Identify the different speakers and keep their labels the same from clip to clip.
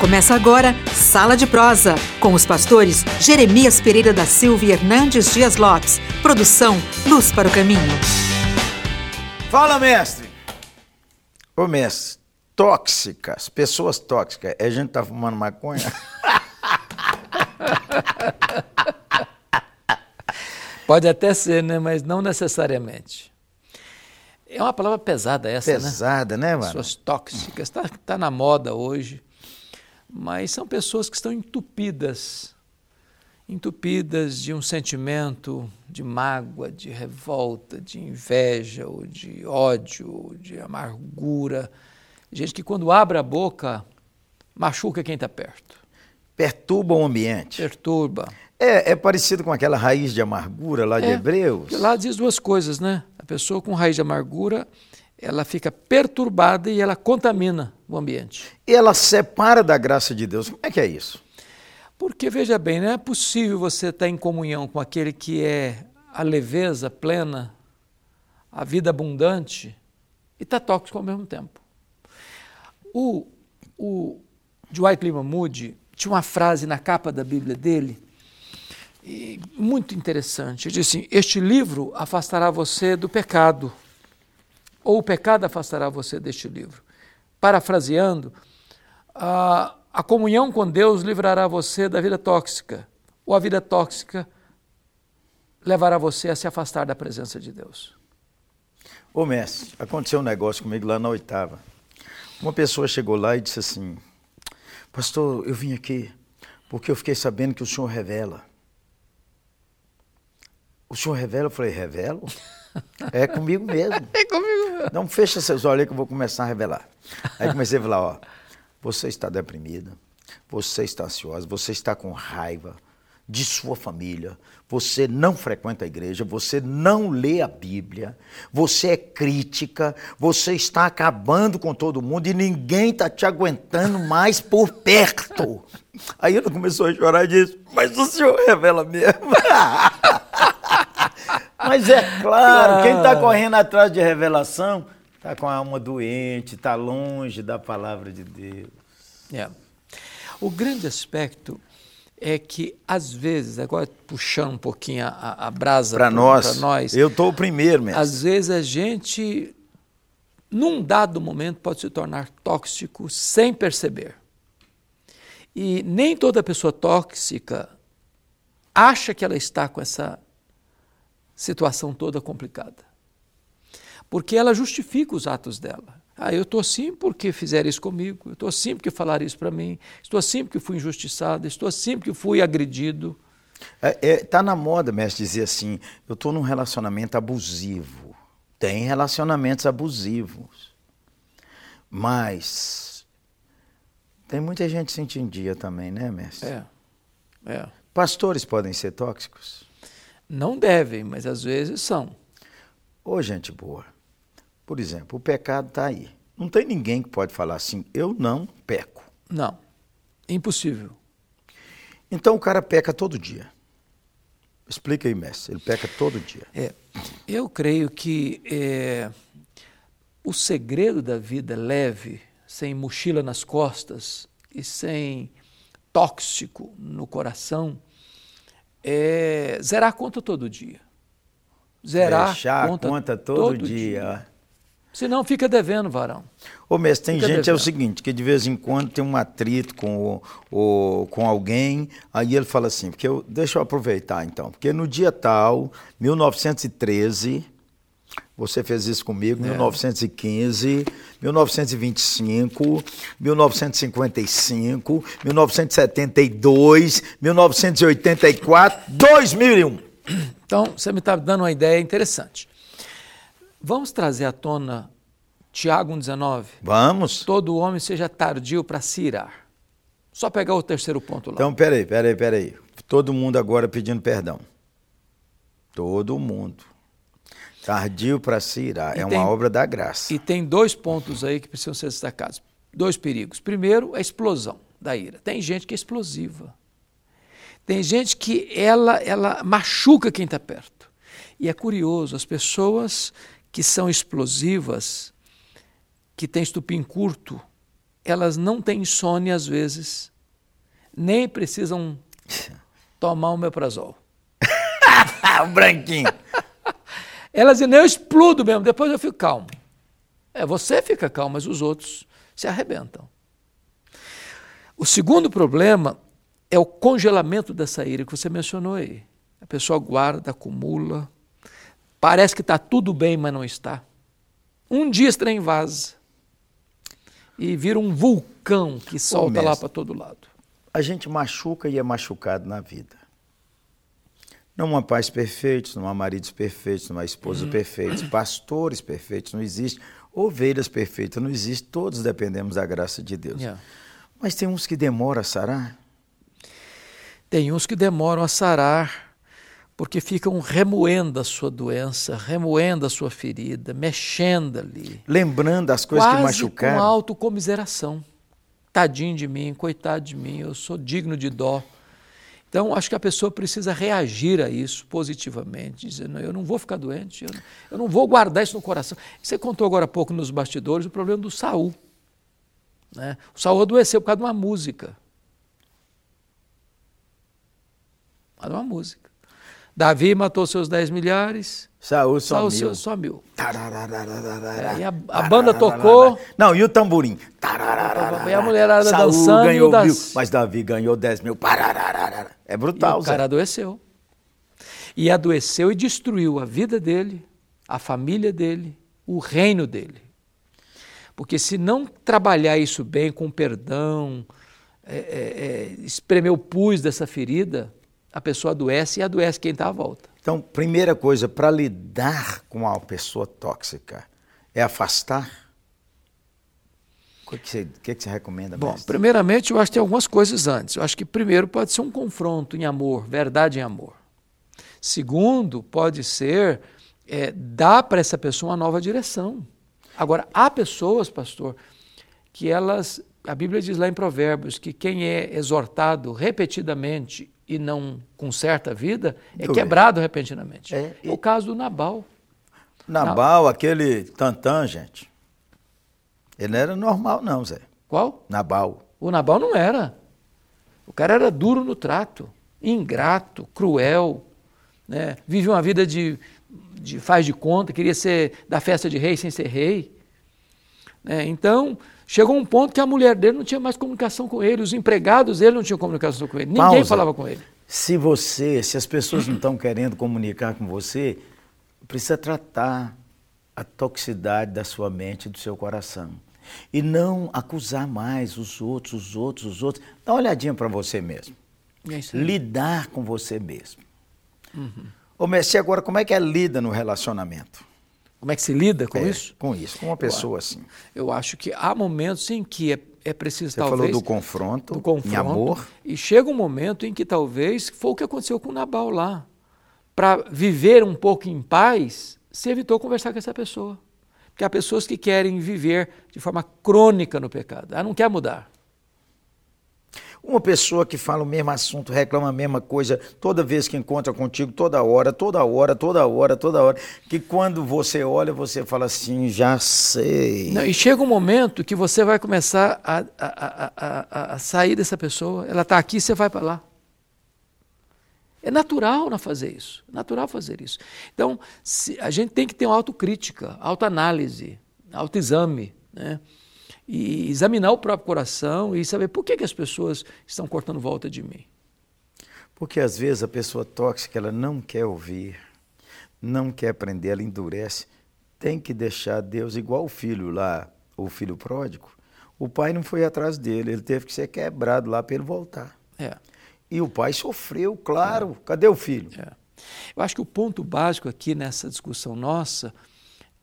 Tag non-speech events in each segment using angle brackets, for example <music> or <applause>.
Speaker 1: Começa agora Sala de Prosa, com os pastores Jeremias Pereira da Silva e Hernandes Dias Lopes. Produção Luz para o Caminho.
Speaker 2: Fala, mestre! Ô, mestre, tóxicas, pessoas tóxicas. A gente tá fumando maconha? <laughs>
Speaker 3: Pode até ser, né? Mas não necessariamente. É uma palavra pesada essa,
Speaker 2: Pesada, né, mano?
Speaker 3: Pessoas tóxicas. Está tá na moda hoje. Mas são pessoas que estão entupidas. Entupidas de um sentimento de mágoa, de revolta, de inveja, ou de ódio, ou de amargura. Gente que quando abre a boca, machuca quem está perto.
Speaker 2: Perturba o ambiente.
Speaker 3: Perturba.
Speaker 2: É, é parecido com aquela raiz de amargura lá de
Speaker 3: É,
Speaker 2: Hebreus.
Speaker 3: Lá diz duas coisas, né? A pessoa com raiz de amargura, ela fica perturbada e ela contamina o ambiente.
Speaker 2: E ela separa da graça de Deus. Como é que é isso?
Speaker 3: Porque, veja bem, não é possível você estar em comunhão com aquele que é a leveza plena, a vida abundante, e estar tóxico ao mesmo tempo. O, o Dwight Lyman Moody tinha uma frase na capa da Bíblia dele, muito interessante. Ele disse assim: Este livro afastará você do pecado, ou o pecado afastará você deste livro. Parafraseando, a, a comunhão com Deus livrará você da vida tóxica, ou a vida tóxica levará você a se afastar da presença de Deus.
Speaker 2: Ô, mestre, aconteceu um negócio comigo lá na oitava. Uma pessoa chegou lá e disse assim: Pastor, eu vim aqui porque eu fiquei sabendo que o senhor revela. O senhor revela? Eu falei: Revelo? É comigo mesmo.
Speaker 3: É comigo.
Speaker 2: Não fecha seus olhos aí que eu vou começar a revelar. Aí comecei a falar, ó, você está deprimida, você está ansiosa, você está com raiva de sua família, você não frequenta a igreja, você não lê a Bíblia, você é crítica, você está acabando com todo mundo e ninguém está te aguentando mais por perto. Aí ela começou a chorar e disse, mas o senhor revela mesmo. <laughs> Mas é claro, quem está correndo atrás de revelação está com a alma doente, está longe da palavra de Deus.
Speaker 3: É. O grande aspecto é que, às vezes, agora puxando um pouquinho a, a- brasa
Speaker 2: Para nós,
Speaker 3: nós
Speaker 2: eu estou o primeiro mesmo.
Speaker 3: às vezes a gente, num dado momento, pode se tornar tóxico sem perceber. E nem toda pessoa tóxica acha que ela está com essa situação toda complicada. Porque ela justifica os atos dela. Ah, eu estou assim porque fizeram isso comigo, eu estou assim porque falaram isso para mim, estou assim porque fui injustiçado, estou assim porque fui agredido.
Speaker 2: É, é, tá na moda, mestre, dizer assim, eu estou num relacionamento abusivo. Tem relacionamentos abusivos. Mas tem muita gente sentindo dia também, né, mestre?
Speaker 3: É, é.
Speaker 2: Pastores podem ser tóxicos?
Speaker 3: Não devem, mas às vezes são.
Speaker 2: Ô, gente boa. Por exemplo, o pecado está aí. Não tem ninguém que pode falar assim, eu não peco.
Speaker 3: Não, impossível.
Speaker 2: Então o cara peca todo dia. Explica aí, mestre. Ele peca todo dia.
Speaker 3: É, eu creio que é, o segredo da vida leve, sem mochila nas costas e sem tóxico no coração, é zerar a conta todo dia. Zerar
Speaker 2: Deixar
Speaker 3: a conta,
Speaker 2: conta todo, dia.
Speaker 3: Senão fica devendo, varão.
Speaker 2: Ô, mestre, tem
Speaker 3: Fica
Speaker 2: gente, é o
Speaker 3: devendo.
Speaker 2: seguinte, que de vez em quando tem um atrito com, o, o- com alguém, aí ele fala assim, porque eu, deixa eu aproveitar então, porque no dia tal, 1913, você fez isso comigo,
Speaker 3: É.
Speaker 2: 1915, 1925, 1955, 1972, 1984, 2001.
Speaker 3: Então, você me está dando uma ideia interessante. Vamos trazer à tona Tiago 1,19.
Speaker 2: Vamos?
Speaker 3: Todo homem seja tardio para se irar. Só pegar o terceiro ponto lá.
Speaker 2: Então, peraí, peraí, peraí. Todo mundo agora pedindo perdão. Todo mundo. Tardio para se.
Speaker 3: E
Speaker 2: É
Speaker 3: tem-
Speaker 2: uma obra da graça.
Speaker 3: E tem dois pontos aí que precisam ser destacados. Dois perigos. Primeiro, a explosão da ira. Tem gente que é explosiva. Tem gente que ela, ela machuca quem está perto. E é curioso, as pessoas que são explosivas, que têm estupim curto, elas não têm insônia às vezes, nem precisam tomar um meprazol. <laughs>
Speaker 2: o branquinho.
Speaker 3: Elas dizem, eu explodo mesmo, depois eu fico calmo. É, você fica calmo, mas os outros se arrebentam. O segundo problema é o congelamento dessa ira que você mencionou aí. A pessoa guarda, acumula, parece que está tudo bem, mas não está. Um dia esse trem vaza e vira um vulcão que solta lá para todo lado.
Speaker 2: A gente machuca e é machucado na vida. Não há pais perfeitos, não há maridos perfeitos, não há esposas uhum. perfeitas, pastores perfeitos, não existe. Ovelhas perfeitas, não existe. Todos dependemos da graça de Deus. Yeah. Mas tem uns que demoram a sarar.
Speaker 3: Tem uns que demoram a sarar porque ficam remoendo a sua doença, remoendo a sua ferida, mexendo ali.
Speaker 2: Lembrando as coisas
Speaker 3: que
Speaker 2: machucaram.
Speaker 3: Com autocomiseração. Tadinho de mim, coitado de mim, eu sou digno de dó. Então, acho que a pessoa precisa reagir a isso positivamente, dizendo: eu não vou ficar doente, eu não, eu não vou guardar isso no coração. Você contou agora há pouco nos bastidores o problema do Saul. Né? O Saul adoeceu por causa de uma música. Por causa de uma música. Davi matou seus dez milhares.
Speaker 2: Saul só
Speaker 3: Saul
Speaker 2: mil.
Speaker 3: Só mil. E a, a, banda tocou.
Speaker 2: Não, e o tamborim.
Speaker 3: E a mulherada Saul dançando.
Speaker 2: ganhou das... mil, mas Davi ganhou dez mil. É brutal,
Speaker 3: e o cara Zé. adoeceu. E adoeceu e destruiu a vida dele, a família dele, o reino dele. Porque se não trabalhar isso bem, com perdão, é, é, espremer o pus dessa ferida, a pessoa adoece e adoece quem está à volta.
Speaker 2: Então, primeira coisa, para lidar com a pessoa tóxica, é afastar? O que, você, que, que você recomenda?
Speaker 3: Bom, mestre? primeiramente, eu acho que tem algumas coisas antes. Eu acho que, primeiro, pode ser um confronto em amor, verdade em amor. Segundo, pode ser é, dar para essa pessoa uma nova direção. Agora, há pessoas, pastor, que elas, a Bíblia diz lá em Provérbios, que quem é exortado repetidamente e não conserta a vida é quebrado repentinamente. É, e... o caso do Nabal.
Speaker 2: Nabal, aquele tantã, gente. Ele não era normal, não, Zé.
Speaker 3: Qual?
Speaker 2: Nabal.
Speaker 3: O Nabal não era. O cara era duro no trato, ingrato, cruel, né? vive uma vida de de faz de conta, queria ser da festa de rei sem ser rei. É, então, chegou um ponto que a mulher dele não tinha mais comunicação com ele, os empregados dele não tinham comunicação com ele, ninguém Pausa. falava com ele.
Speaker 2: Se você, se as pessoas não estão querendo comunicar com você, precisa tratar a toxicidade da sua mente e do seu coração. E não acusar mais os outros, os outros, os outros. Dá uma olhadinha para você mesmo. É Lidar com você mesmo. Uhum. Ô Messi, agora como é que é lida no relacionamento?
Speaker 3: Como é que se lida com
Speaker 2: é,
Speaker 3: isso?
Speaker 2: Com isso, com uma pessoa eu, assim.
Speaker 3: Eu acho que há momentos em que é, é preciso
Speaker 2: Você
Speaker 3: talvez...
Speaker 2: falou do confronto, do confronto, em amor.
Speaker 3: E chega um momento em que talvez foi o que aconteceu com o Nabal lá. Para viver um pouco em paz, se evitou conversar com essa pessoa. Porque há pessoas que querem viver de forma crônica no pecado. Ela não quer mudar.
Speaker 2: Uma pessoa que fala o mesmo assunto, reclama a mesma coisa toda vez que encontra contigo, toda hora, toda hora, toda hora, toda hora, que quando você olha, você fala assim, já sei.
Speaker 3: Não, e chega um momento que você vai começar a, a, a, a sair dessa pessoa, ela está aqui, você vai para lá. É natural não fazer isso, é natural fazer isso. Então, se, a gente tem que ter uma autocrítica, autoanálise, autoexame, né? E examinar o próprio coração e saber por que, que as pessoas estão cortando volta de mim.
Speaker 2: Porque às vezes a pessoa tóxica ela não quer ouvir, não quer aprender, ela endurece. Tem que deixar Deus igual o filho lá, o filho pródigo. O pai não foi atrás dele, ele teve que ser quebrado lá para ele voltar.
Speaker 3: É.
Speaker 2: E o pai sofreu, claro. É. Cadê o filho?
Speaker 3: É. Eu acho que o ponto básico aqui nessa discussão nossa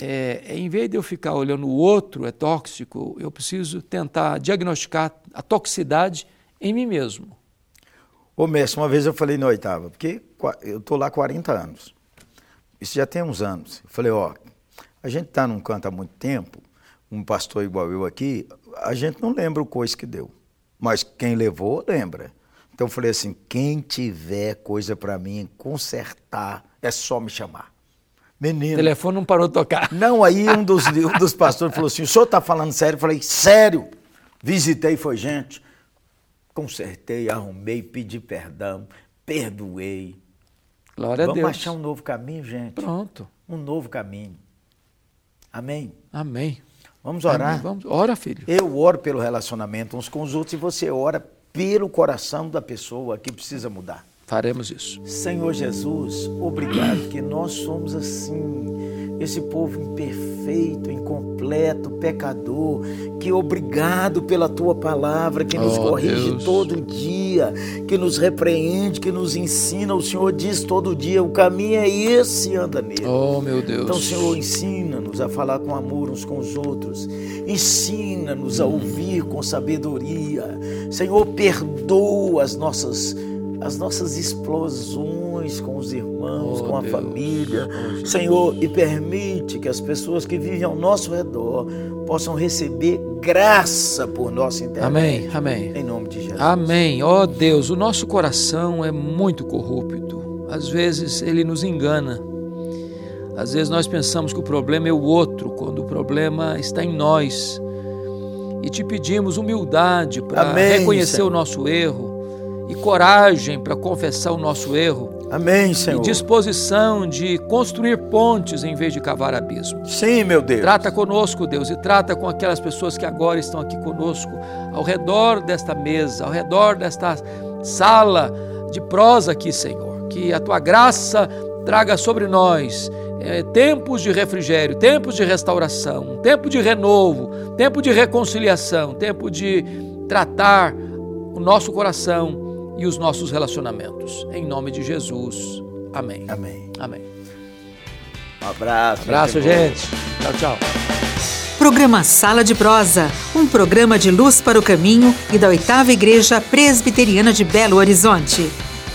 Speaker 3: é, em vez de eu ficar olhando o outro é tóxico, eu preciso tentar diagnosticar a toxicidade em mim mesmo.
Speaker 2: Ô mestre, uma vez eu falei na oitava, porque eu estou lá há 40 anos. Isso já tem uns anos. Eu falei, ó, a gente está num canto há muito tempo, um pastor igual eu aqui, a gente não lembra o coisa que deu. Mas quem levou, lembra. Então eu falei assim, quem tiver coisa para mim consertar, é só me chamar.
Speaker 3: Menino. O telefone não parou de tocar.
Speaker 2: Não, aí um dos, um dos pastores falou assim: o senhor está falando sério? Eu falei: sério. Visitei, foi gente. Consertei, arrumei, pedi perdão, perdoei.
Speaker 3: Glória
Speaker 2: Vamos
Speaker 3: a Deus.
Speaker 2: achar um novo caminho, gente.
Speaker 3: Pronto.
Speaker 2: Um novo caminho. Amém?
Speaker 3: Amém.
Speaker 2: Vamos orar?
Speaker 3: Amém. Vamos. Ora, filho.
Speaker 2: Eu oro pelo relacionamento uns com os outros e você ora pelo coração da pessoa que precisa mudar.
Speaker 3: Faremos isso.
Speaker 2: Senhor Jesus, obrigado que nós somos assim, esse povo imperfeito, incompleto, pecador, que obrigado pela tua palavra que nos
Speaker 3: Oh,
Speaker 2: corrige
Speaker 3: Deus.
Speaker 2: todo dia, que nos repreende, que nos ensina. O Senhor diz todo dia: o caminho é esse, anda nele.
Speaker 3: Oh, meu Deus.
Speaker 2: Então, Senhor, ensina-nos a falar com amor uns com os outros. Ensina-nos a ouvir com sabedoria. Senhor, perdoa as nossas as nossas explosões com os irmãos,
Speaker 3: Oh,
Speaker 2: com a
Speaker 3: Deus.
Speaker 2: família.
Speaker 3: Oh.
Speaker 2: Senhor, e permite que as pessoas que vivem ao nosso redor possam receber graça por nosso intermédio.
Speaker 3: Amém, amém.
Speaker 2: Em nome de Jesus.
Speaker 3: Amém. Ó Deus, o nosso coração é muito corrupto. Às vezes ele nos engana. Às vezes nós pensamos que o problema é o outro, quando o problema está em nós. E te pedimos humildade para reconhecer
Speaker 2: Senhor.
Speaker 3: o nosso erro e coragem para confessar o nosso erro
Speaker 2: Amém,
Speaker 3: e
Speaker 2: Senhor.
Speaker 3: disposição de construir pontes em vez de cavar abismos.
Speaker 2: Sim, meu Deus.
Speaker 3: Trata conosco, Deus, e trata com aquelas pessoas que agora estão aqui conosco, ao redor desta mesa, ao redor desta sala de prosa aqui, Senhor. Que a tua graça traga sobre nós eh, tempos de refrigério, tempos de restauração, tempo de renovo, tempo de reconciliação, tempo de tratar o nosso coração e os nossos relacionamentos. Em nome de Jesus. Amém.
Speaker 2: Amém.
Speaker 3: Amém.
Speaker 2: Um abraço.
Speaker 3: Abraço,
Speaker 2: boa.
Speaker 3: gente. Tchau, tchau.
Speaker 1: Programa Sala de Prosa, um programa de luz para o caminho e da oitava Igreja Presbiteriana de Belo Horizonte.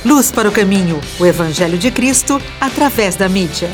Speaker 1: Luz para o caminho, o Evangelho de Cristo através da mídia.